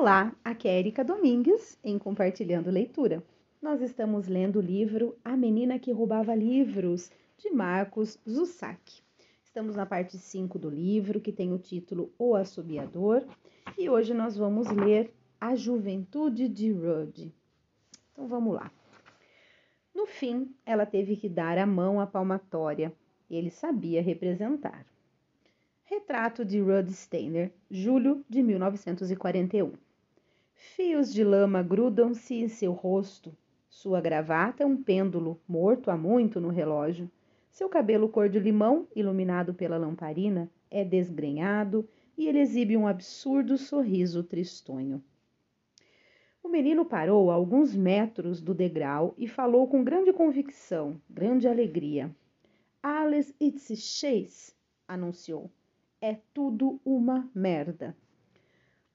Olá, aqui é Erika Domingues em Compartilhando Leitura. Nós estamos lendo o livro A Menina que Roubava Livros, de Marcos Zussac. Estamos na parte 5 do livro, que tem o título O Assobiador, e hoje nós vamos ler A Juventude de Rudd. Então vamos lá. No fim, ela teve que dar a mão à palmatória. Ele sabia representar. Retrato de Rudd Steiner, julho de 1941. Fios de lama grudam-se em seu rosto. Sua gravata é um pêndulo, morto há muito no relógio. Seu cabelo cor de limão, iluminado pela lamparina, é desgrenhado e ele exibe um absurdo sorriso tristonho. O menino parou a alguns metros do degrau e falou com grande convicção, grande alegria. Alice It's Chase, anunciou é tudo uma merda.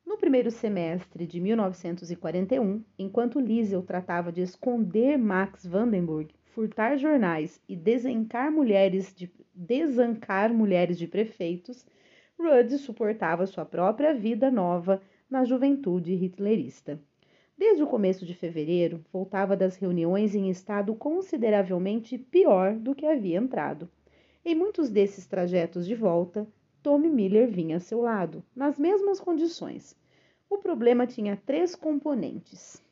No primeiro semestre de 1941, enquanto Liesel tratava de esconder Max Vandenberg, furtar jornais e desencar mulheres de, desancar mulheres de prefeitos, Rudd suportava sua própria vida nova na juventude hitlerista. Desde o começo de fevereiro, voltava das reuniões em estado consideravelmente pior do que havia entrado. Em muitos desses trajetos de volta, Tommy Miller vinha a seu lado, nas mesmas condições. O problema tinha três componentes.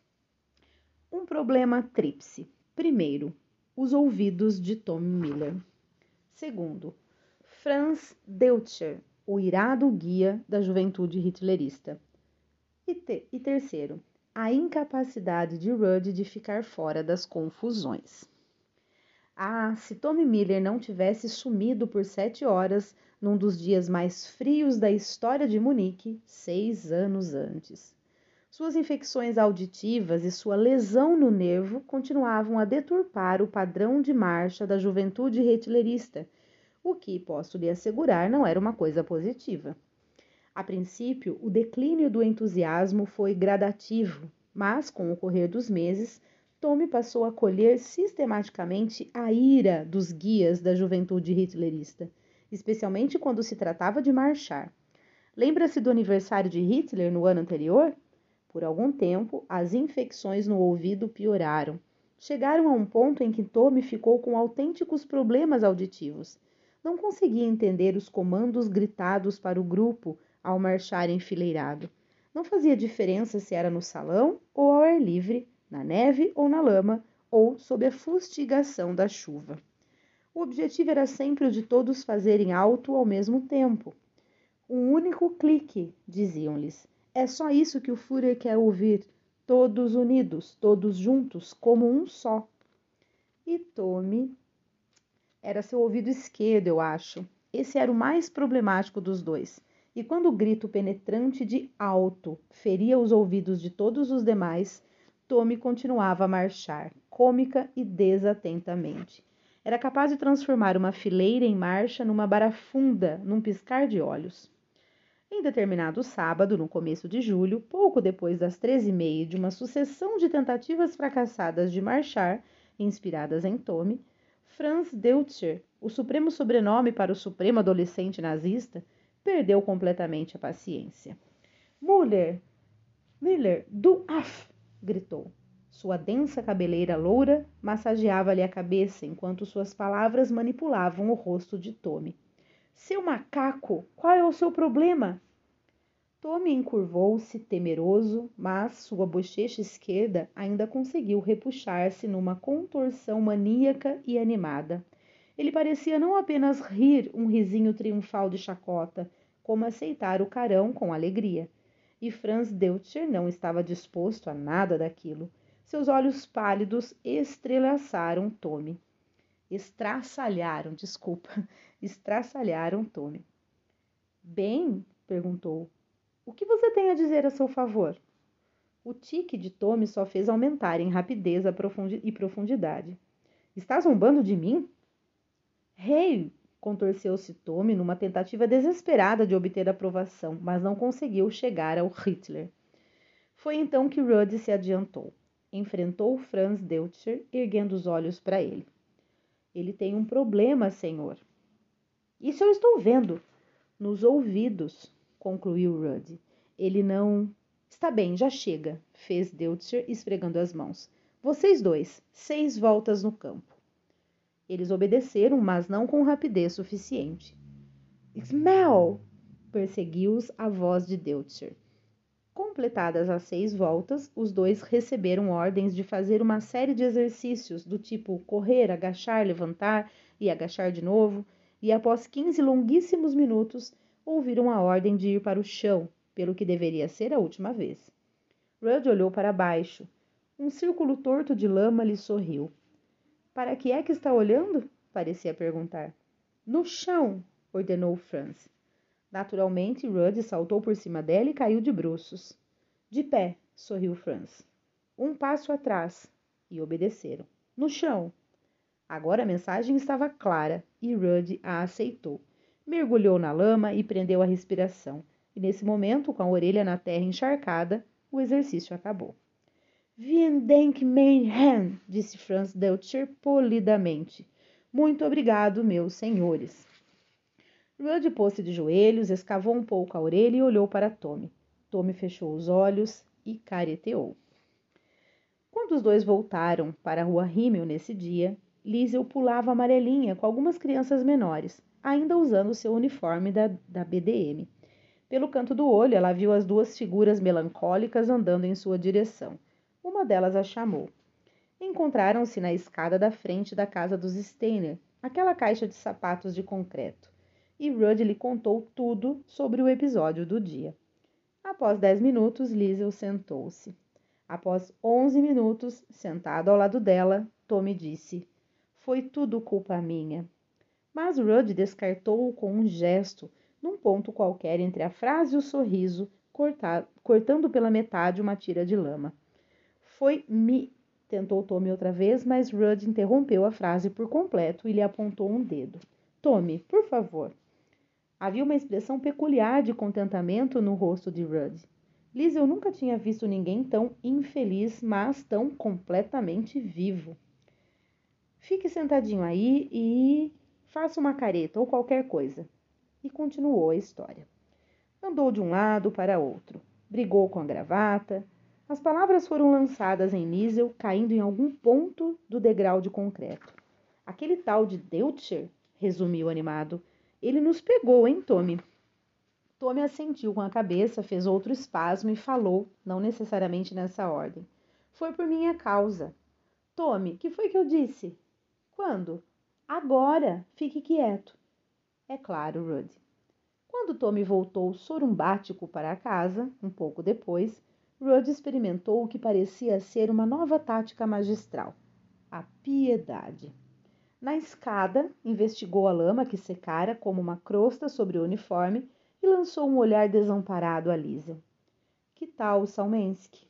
Um problema tríplice. Primeiro, os ouvidos de Tommy Miller. Segundo, Franz Deutscher, o irado guia da juventude hitlerista. E, te e terceiro, a incapacidade de Rudd de ficar fora das confusões. Ah, se Tommy Miller não tivesse sumido por sete horas num dos dias mais frios da história de Munique, seis anos antes. Suas infecções auditivas e sua lesão no nervo continuavam a deturpar o padrão de marcha da juventude hitlerista, o que, posso lhe assegurar, não era uma coisa positiva. A princípio, o declínio do entusiasmo foi gradativo, mas, com o correr dos meses, Tommy passou a colher sistematicamente a ira dos guias da juventude hitlerista especialmente quando se tratava de marchar. Lembra-se do aniversário de Hitler no ano anterior? Por algum tempo, as infecções no ouvido pioraram. Chegaram a um ponto em que Tommy ficou com autênticos problemas auditivos. Não conseguia entender os comandos gritados para o grupo ao marchar enfileirado. Não fazia diferença se era no salão ou ao ar livre, na neve ou na lama, ou sob a fustigação da chuva. O objetivo era sempre o de todos fazerem alto ao mesmo tempo. Um único clique, diziam-lhes. É só isso que o Führer quer ouvir, todos unidos, todos juntos, como um só. E Tommy era seu ouvido esquerdo, eu acho. Esse era o mais problemático dos dois. E quando o grito penetrante de alto feria os ouvidos de todos os demais, Tommy continuava a marchar, cômica e desatentamente. Era capaz de transformar uma fileira em marcha numa barafunda, num piscar de olhos. Em determinado sábado, no começo de julho, pouco depois das treze e meia de uma sucessão de tentativas fracassadas de marchar, inspiradas em Tome, Franz Deutscher, o supremo sobrenome para o supremo adolescente nazista, perdeu completamente a paciência. Müller, Müller, du af! gritou. Sua densa cabeleira loura massageava-lhe a cabeça enquanto suas palavras manipulavam o rosto de Tommy. Seu macaco, qual é o seu problema? Tommy encurvou-se, temeroso, mas sua bochecha esquerda ainda conseguiu repuxar-se numa contorção maníaca e animada. Ele parecia não apenas rir um risinho triunfal de chacota, como aceitar o carão com alegria. E Franz Deutscher não estava disposto a nada daquilo. Seus olhos pálidos estrelaçaram Tommy. Estraçalharam, desculpa, estraçalharam Tommy. Bem, perguntou, o que você tem a dizer a seu favor? O tique de Tommy só fez aumentar em rapidez e profundidade. Está zombando de mim? Rei! Hey, contorceu-se Tommy numa tentativa desesperada de obter aprovação, mas não conseguiu chegar ao Hitler. Foi então que Rudd se adiantou enfrentou Franz Deutscher, erguendo os olhos para ele. Ele tem um problema, senhor. Isso eu estou vendo. Nos ouvidos, concluiu Rudd. Ele não. Está bem, já chega, fez Deutscher, esfregando as mãos. Vocês dois, seis voltas no campo. Eles obedeceram, mas não com rapidez suficiente. Smell! perseguiu-os a voz de Deutscher. Completadas as seis voltas, os dois receberam ordens de fazer uma série de exercícios do tipo correr, agachar, levantar e agachar de novo, e após quinze longuíssimos minutos, ouviram a ordem de ir para o chão, pelo que deveria ser a última vez. Rudd olhou para baixo. Um círculo torto de lama lhe sorriu. Para que é que está olhando? parecia perguntar. No chão, ordenou Franz. Naturalmente, Rudd saltou por cima dela e caiu de bruços. De pé, sorriu Franz. Um passo atrás. E obedeceram. No chão. Agora a mensagem estava clara e Rudd a aceitou. Mergulhou na lama e prendeu a respiração. E nesse momento, com a orelha na terra encharcada, o exercício acabou. Vielen Dank, mein Herrn, disse Franz Deutscher polidamente. Muito obrigado, meus senhores. Rudd pôs-se de joelhos, escavou um pouco a orelha e olhou para Tommy. Tommy fechou os olhos e careteou. Quando os dois voltaram para a rua Rimmel nesse dia, Liesel pulava amarelinha com algumas crianças menores, ainda usando seu uniforme da, da BDM. Pelo canto do olho, ela viu as duas figuras melancólicas andando em sua direção. Uma delas a chamou. Encontraram-se na escada da frente da casa dos Steiner, aquela caixa de sapatos de concreto, e Rudd lhe contou tudo sobre o episódio do dia. Após dez minutos, Liesel sentou-se. Após onze minutos, sentado ao lado dela, Tommy disse: Foi tudo culpa minha. Mas Rudd descartou-o com um gesto, num ponto qualquer entre a frase e o sorriso, cortado, cortando pela metade uma tira de lama. Foi me. Tentou Tommy outra vez, mas Rudd interrompeu a frase por completo e lhe apontou um dedo. Tommy, por favor. Havia uma expressão peculiar de contentamento no rosto de Rudd. Liesel nunca tinha visto ninguém tão infeliz, mas tão completamente vivo. Fique sentadinho aí e faça uma careta ou qualquer coisa. E continuou a história. Andou de um lado para outro, brigou com a gravata, as palavras foram lançadas em Niesel, caindo em algum ponto do degrau de concreto. Aquele tal de Deutscher, resumiu animado, ele nos pegou, hein, Tommy? Tommy assentiu com a cabeça, fez outro espasmo e falou, não necessariamente nessa ordem. Foi por minha causa. Tommy, que foi que eu disse? Quando? Agora. Fique quieto. É claro, Rudy. Quando Tommy voltou sorumbático para casa, um pouco depois, Rudd experimentou o que parecia ser uma nova tática magistral: a piedade. Na escada, investigou a lama que secara como uma crosta sobre o uniforme e lançou um olhar desamparado a Lisa. Que tal o Salmensky?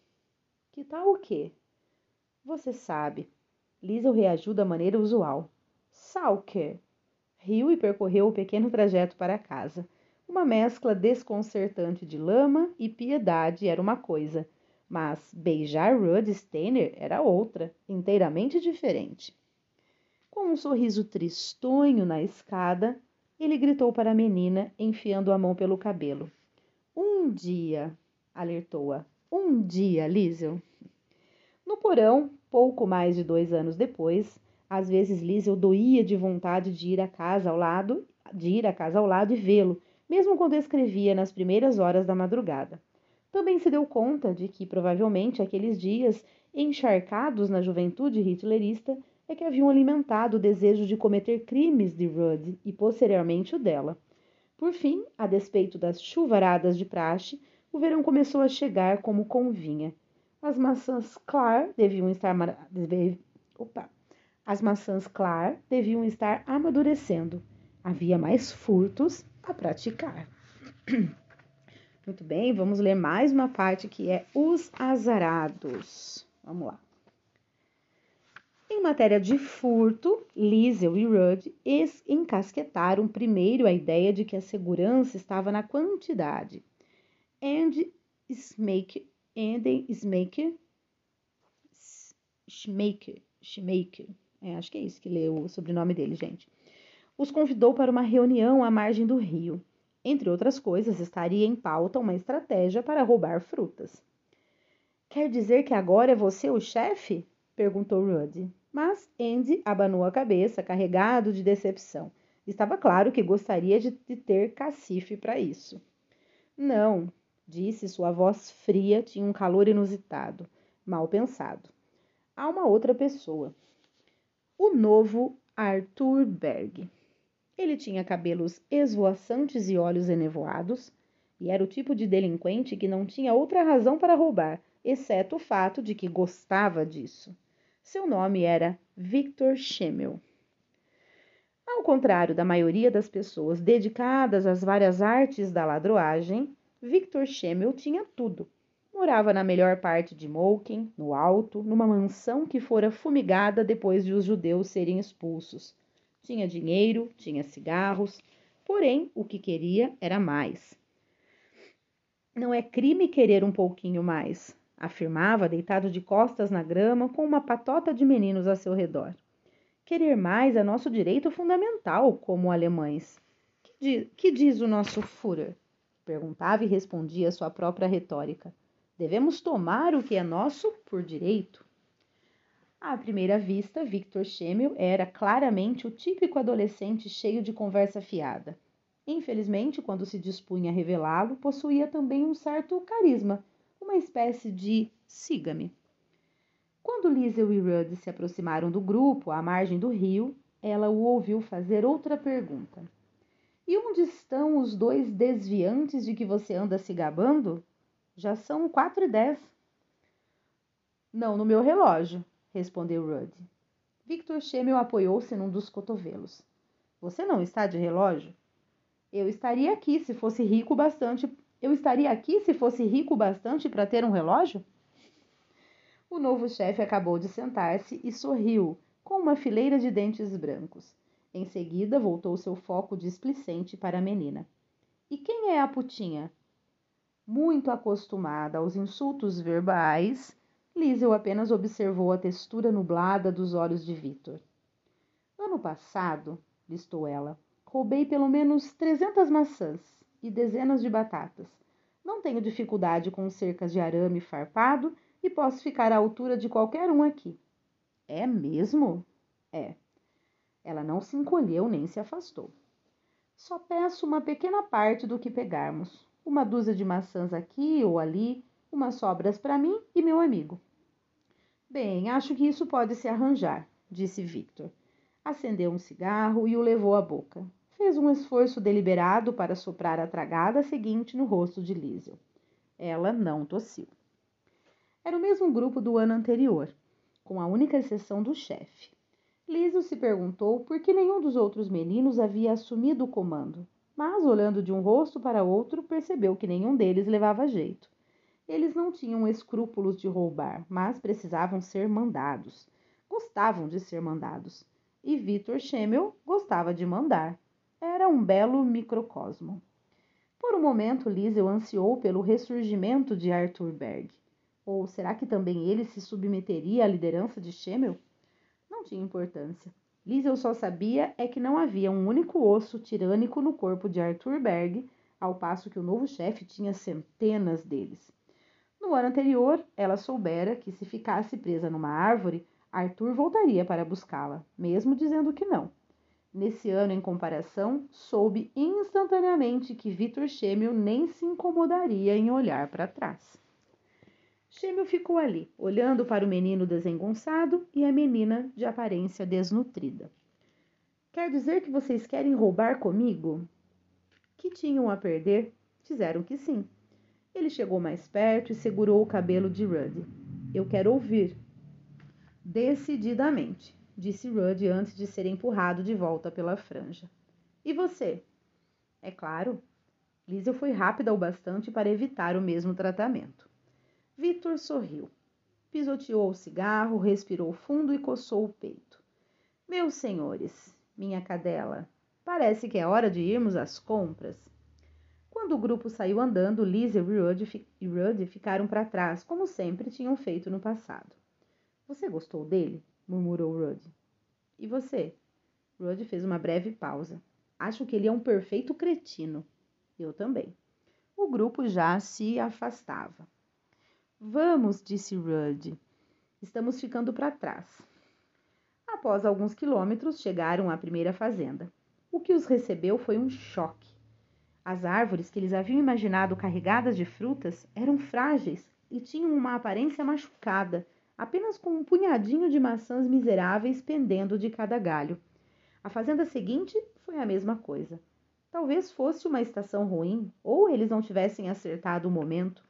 Que tal o quê? Você sabe. Lisa reagiu da maneira usual. Salker. Riu e percorreu o pequeno trajeto para casa. Uma mescla desconcertante de lama e piedade era uma coisa, mas beijar Rudd Steiner era outra, inteiramente diferente. Com um sorriso tristonho na escada, ele gritou para a menina, enfiando a mão pelo cabelo. Um dia, alertou-a. Um dia, Liesel. No porão, pouco mais de dois anos depois, às vezes Liesel doía de vontade de ir à casa ao lado, de ir à casa ao lado e vê-lo, mesmo quando escrevia nas primeiras horas da madrugada. Também se deu conta de que, provavelmente, aqueles dias encharcados na juventude hitlerista é que haviam alimentado o desejo de cometer crimes de Rudd e, posteriormente, o dela. Por fim, a despeito das chuvaradas de praxe, o verão começou a chegar como convinha. As maçãs Clar deviam estar Opa. As maçãs Clar deviam estar amadurecendo. Havia mais furtos a praticar. Muito bem, vamos ler mais uma parte que é os azarados. Vamos lá. Em matéria de furto, Liesel e Rudd encasquetaram primeiro a ideia de que a segurança estava na quantidade. And Smaker, and Smaker, Schmaker, Schmaker, é, acho que é isso que leu o sobrenome dele, gente os convidou para uma reunião à margem do rio. Entre outras coisas, estaria em pauta uma estratégia para roubar frutas. Quer dizer que agora é você o chefe? perguntou Rudy. Mas Andy abanou a cabeça, carregado de decepção. Estava claro que gostaria de ter cacife para isso. Não, disse, sua voz fria tinha um calor inusitado, mal pensado. Há uma outra pessoa. O novo Arthur Berg. Ele tinha cabelos esvoaçantes e olhos enevoados, e era o tipo de delinquente que não tinha outra razão para roubar, exceto o fato de que gostava disso. Seu nome era Victor Schemmel. Ao contrário da maioria das pessoas dedicadas às várias artes da ladroagem, Victor Schemmel tinha tudo. Morava na melhor parte de Moken, no alto, numa mansão que fora fumigada depois de os judeus serem expulsos. Tinha dinheiro, tinha cigarros, porém o que queria era mais. Não é crime querer um pouquinho mais, afirmava, deitado de costas na grama, com uma patota de meninos a seu redor. Querer mais é nosso direito fundamental, como alemães. Que, diz, que diz o nosso Führer? Perguntava e respondia sua própria retórica. Devemos tomar o que é nosso por direito. À primeira vista, Victor Schemmel era claramente o típico adolescente cheio de conversa fiada. Infelizmente, quando se dispunha a revelá-lo, possuía também um certo carisma, uma espécie de siga-me. Quando Liesel e Rudd se aproximaram do grupo, à margem do rio, ela o ouviu fazer outra pergunta. E onde estão os dois desviantes de que você anda se gabando? Já são quatro e dez. Não no meu relógio, respondeu Rudd. Victor Schemmel apoiou-se num dos cotovelos. Você não está de relógio? Eu estaria aqui se fosse rico bastante. Eu estaria aqui se fosse rico bastante para ter um relógio? O novo chefe acabou de sentar-se e sorriu, com uma fileira de dentes brancos. Em seguida, voltou seu foco displicente para a menina. E quem é a putinha? Muito acostumada aos insultos verbais, Liesel apenas observou a textura nublada dos olhos de Vitor. Ano passado, listou ela, roubei pelo menos trezentas maçãs e dezenas de batatas. Não tenho dificuldade com cercas de arame farpado e posso ficar à altura de qualquer um aqui. É mesmo? É. Ela não se encolheu nem se afastou. Só peço uma pequena parte do que pegarmos. Uma dúzia de maçãs aqui ou ali, umas sobras para mim e meu amigo. Bem, acho que isso pode se arranjar, disse Victor. Acendeu um cigarro e o levou à boca. Fez um esforço deliberado para soprar a tragada seguinte no rosto de Liesel. Ela não tossiu. Era o mesmo grupo do ano anterior, com a única exceção do chefe. Liso se perguntou por que nenhum dos outros meninos havia assumido o comando, mas, olhando de um rosto para outro, percebeu que nenhum deles levava jeito. Eles não tinham escrúpulos de roubar, mas precisavam ser mandados. Gostavam de ser mandados. E Victor Schemmel gostava de mandar. Era um belo microcosmo. Por um momento, Liesel ansiou pelo ressurgimento de Arthur Berg. Ou será que também ele se submeteria à liderança de Schemmel? Não tinha importância. Liesel só sabia é que não havia um único osso tirânico no corpo de Arthur Berg, ao passo que o novo chefe tinha centenas deles. No ano anterior, ela soubera que se ficasse presa numa árvore, Arthur voltaria para buscá-la, mesmo dizendo que não. Nesse ano, em comparação, soube instantaneamente que Victor Schemmel nem se incomodaria em olhar para trás. Gêmeo ficou ali, olhando para o menino desengonçado e a menina de aparência desnutrida. Quer dizer que vocês querem roubar comigo? Que tinham a perder? Disseram que sim. Ele chegou mais perto e segurou o cabelo de Rudd. Eu quero ouvir. Decididamente, disse Rudd antes de ser empurrado de volta pela franja. E você? É claro. Liesel foi rápida o bastante para evitar o mesmo tratamento. Vitor sorriu. Pisoteou o cigarro, respirou fundo e coçou o peito. Meus senhores, minha cadela, parece que é hora de irmos às compras. Quando o grupo saiu andando, Liz e Rudd, e Rudd ficaram para trás, como sempre tinham feito no passado. Você gostou dele? Murmurou Rudd. E você? Rudd fez uma breve pausa. Acho que ele é um perfeito cretino. Eu também. O grupo já se afastava. Vamos, disse Rudd. Estamos ficando para trás. Após alguns quilômetros, chegaram à primeira fazenda. O que os recebeu foi um choque. As árvores que eles haviam imaginado carregadas de frutas eram frágeis e tinham uma aparência machucada, apenas com um punhadinho de maçãs miseráveis pendendo de cada galho. A fazenda seguinte foi a mesma coisa. Talvez fosse uma estação ruim, ou eles não tivessem acertado o momento.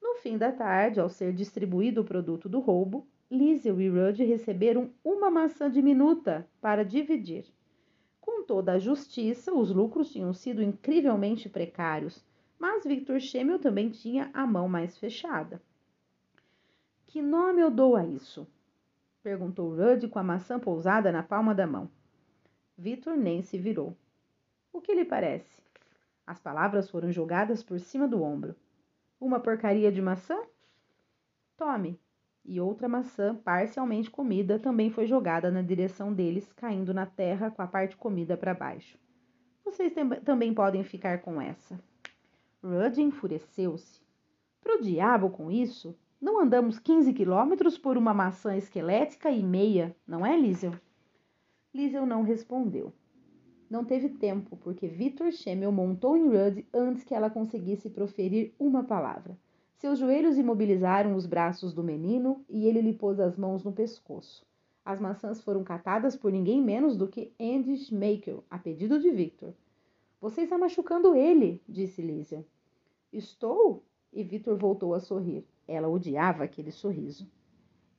No fim da tarde, ao ser distribuído o produto do roubo, Liesel e Rudd receberam uma maçã diminuta para dividir. Com toda a justiça, os lucros tinham sido incrivelmente precários, mas Victor Schemmel também tinha a mão mais fechada. Que nome eu dou a isso? perguntou Rudd com a maçã pousada na palma da mão. Victor nem se virou. O que lhe parece? As palavras foram jogadas por cima do ombro. Uma porcaria de maçã? Tome. E outra maçã, parcialmente comida, também foi jogada na direção deles, caindo na terra com a parte comida para baixo. Vocês também podem ficar com essa. Rudd enfureceu-se. Pro diabo com isso! Não andamos 15 quilômetros por uma maçã esquelética e meia, não é, Liesel? Liesel não respondeu. Não teve tempo, porque Victor Schemmel montou em Rudd antes que ela conseguisse proferir uma palavra. Seus joelhos imobilizaram os braços do menino e ele lhe pôs as mãos no pescoço. As maçãs foram catadas por ninguém menos do que Andy Schmeichel, a pedido de Victor. Você está machucando ele, disse Lísia. Estou? E Victor voltou a sorrir. Ela odiava aquele sorriso.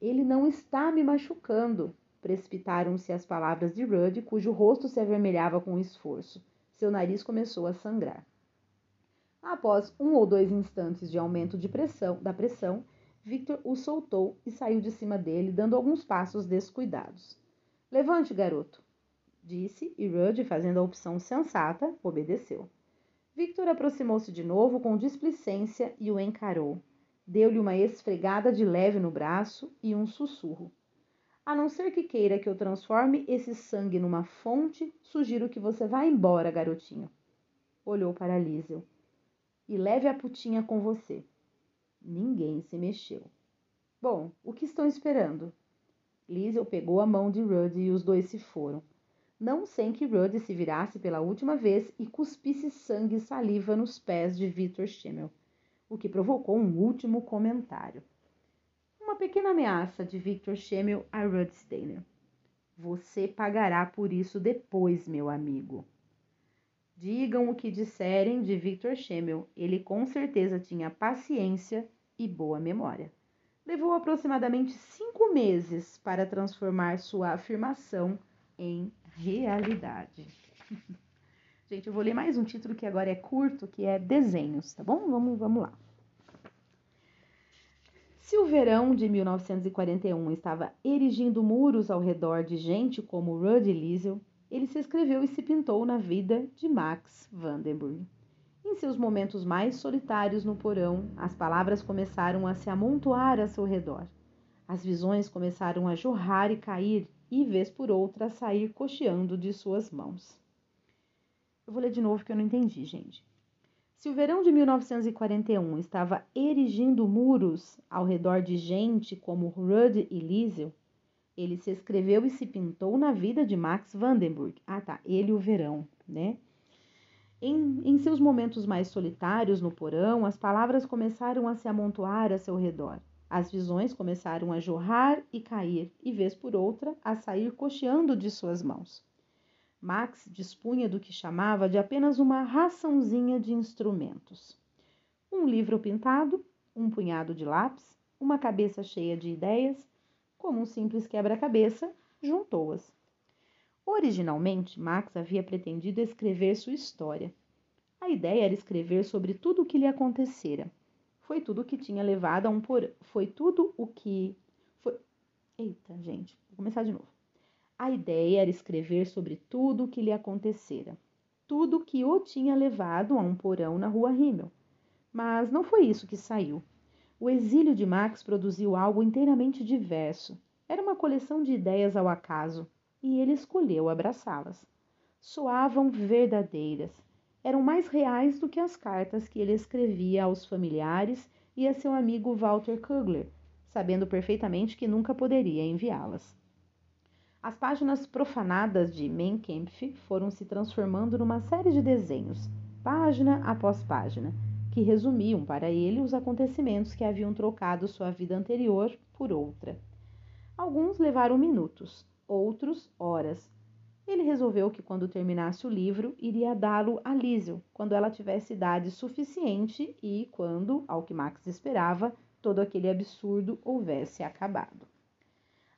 Ele não está me machucando, Precipitaram-se as palavras de Rudd, cujo rosto se avermelhava com esforço. Seu nariz começou a sangrar. Após um ou dois instantes de aumento de pressão, da pressão, Victor o soltou e saiu de cima dele, dando alguns passos descuidados. Levante, garoto, disse, e Rudd, fazendo a opção sensata, obedeceu. Victor aproximou-se de novo com displicência e o encarou. Deu-lhe uma esfregada de leve no braço e um sussurro. A não ser que queira que eu transforme esse sangue numa fonte, sugiro que você vá embora, garotinho. Olhou para Liesel. E leve a putinha com você. Ninguém se mexeu. Bom, o que estão esperando? Liesel pegou a mão de Rudd e os dois se foram. Não sem que Rudd se virasse pela última vez e cuspisse sangue e saliva nos pés de Victor Schimmel, o que provocou um último comentário uma pequena ameaça de Victor Schemmel a Rudd Steiner. Você pagará por isso depois, meu amigo. Digam o que disserem de Victor Schemmel, ele com certeza tinha paciência e boa memória. Levou aproximadamente cinco meses para transformar sua afirmação em realidade. Gente, eu vou ler mais um título que agora é curto, que é Desenhos, tá bom? Vamos, vamos lá. Se o verão de 1941 estava erigindo muros ao redor de gente como Rudd Liesel, ele se escreveu e se pintou na vida de Max Vandenberg. Em seus momentos mais solitários no porão, as palavras começaram a se amontoar a seu redor. As visões começaram a jorrar e cair, e vez por outra a sair cocheando de suas mãos. Eu vou ler de novo que eu não entendi, gente. Se o verão de 1941 estava erigindo muros ao redor de gente como Rudd e Liesel, ele se escreveu e se pintou na vida de Max Vandenberg. Ah, tá, ele o verão, né? Em, em seus momentos mais solitários no porão, as palavras começaram a se amontoar a seu redor. As visões começaram a jorrar e cair, e vez por outra a sair cocheando de suas mãos. Max dispunha do que chamava de apenas uma raçãozinha de instrumentos. Um livro pintado, um punhado de lápis, uma cabeça cheia de ideias, como um simples quebra-cabeça, juntou-as. Originalmente, Max havia pretendido escrever sua história. A ideia era escrever sobre tudo o que lhe acontecera. Foi tudo o que tinha levado a um por... Foi tudo o que... Foi... Eita, gente, vou começar de novo. A ideia era escrever sobre tudo o que lhe acontecera, tudo que o tinha levado a um porão na rua Rimmel. Mas não foi isso que saiu. O exílio de Max produziu algo inteiramente diverso. Era uma coleção de ideias ao acaso, e ele escolheu abraçá-las. Soavam verdadeiras, eram mais reais do que as cartas que ele escrevia aos familiares e a seu amigo Walter Kugler, sabendo perfeitamente que nunca poderia enviá-las. As páginas profanadas de Mein Kampf foram se transformando numa série de desenhos, página após página, que resumiam para ele os acontecimentos que haviam trocado sua vida anterior por outra. Alguns levaram minutos, outros horas. Ele resolveu que quando terminasse o livro, iria dá-lo a Liesel, quando ela tivesse idade suficiente e quando, ao que Max esperava, todo aquele absurdo houvesse acabado.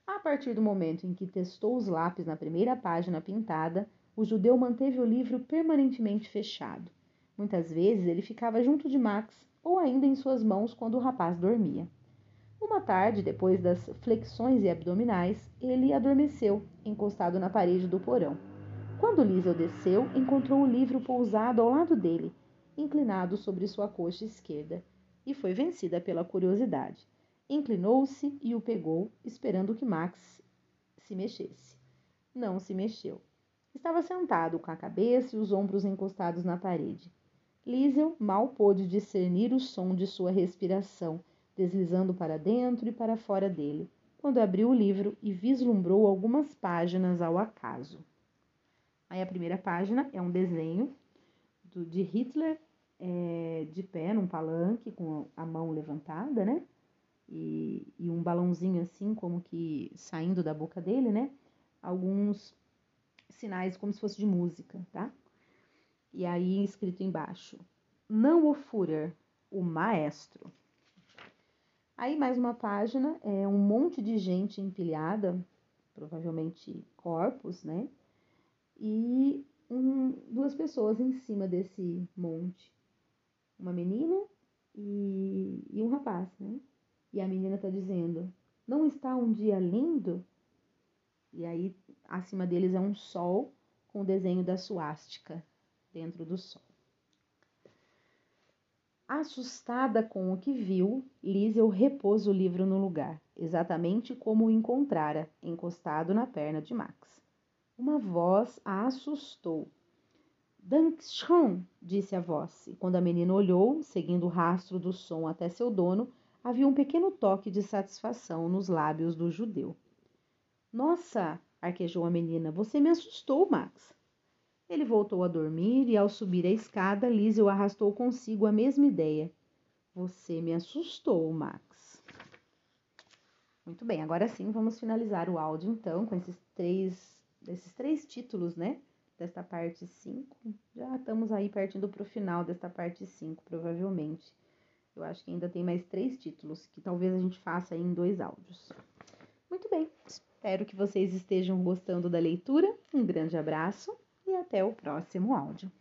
A partir do momento em que testou os lápis na primeira página pintada, o judeu manteve o livro permanentemente fechado. Muitas vezes ele ficava junto de Max ou ainda em suas mãos quando o rapaz dormia. Uma tarde, depois das flexões e abdominais, ele adormeceu, encostado na parede do porão. Quando Liesel desceu, encontrou o livro pousado ao lado dele, inclinado sobre sua coxa esquerda, e foi vencida pela curiosidade. Inclinou-se e o pegou, esperando que Max se mexesse. Não se mexeu. Estava sentado, com a cabeça e os ombros encostados na parede. Liesel mal pôde discernir o som de sua respiração, deslizando para dentro e para fora dele, quando abriu o livro e vislumbrou algumas páginas ao acaso. Aí a primeira página é um desenho do, de Hitler é, de pé num palanque com a mão levantada, né? E, e um balãozinho assim, como que saindo da boca dele, né? Alguns sinais como se fosse de música, tá? E aí escrito embaixo: Não o Führer, o maestro. Aí mais uma página, é um monte de gente empilhada, provavelmente corpos, né? E um, duas pessoas em cima desse monte. Uma menina e, e um rapaz, né? E a menina tá dizendo: Não está um dia lindo? E aí, acima deles é um sol com o desenho da suástica, dentro do sol. Assustada com o que viu, Liesel repôs o livro no lugar, exatamente como o encontrara, encostado na perna de Max. Uma voz a assustou. Dankeschön, disse a voz, e quando a menina olhou, seguindo o rastro do som até seu dono, havia um pequeno toque de satisfação nos lábios do judeu. Nossa, arquejou a menina, você me assustou, Max. Ele voltou a dormir e, ao subir a escada, Liesel arrastou consigo a mesma ideia. Você me assustou, Max. Muito bem, agora sim vamos finalizar o áudio então com esses três, esses três títulos, né? Desta parte 5. Já estamos aí partindo para o final desta parte 5, provavelmente. Eu acho que ainda tem mais três títulos que talvez a gente faça em dois áudios. Muito bem, espero que vocês estejam gostando da leitura. Um grande abraço e até o próximo áudio.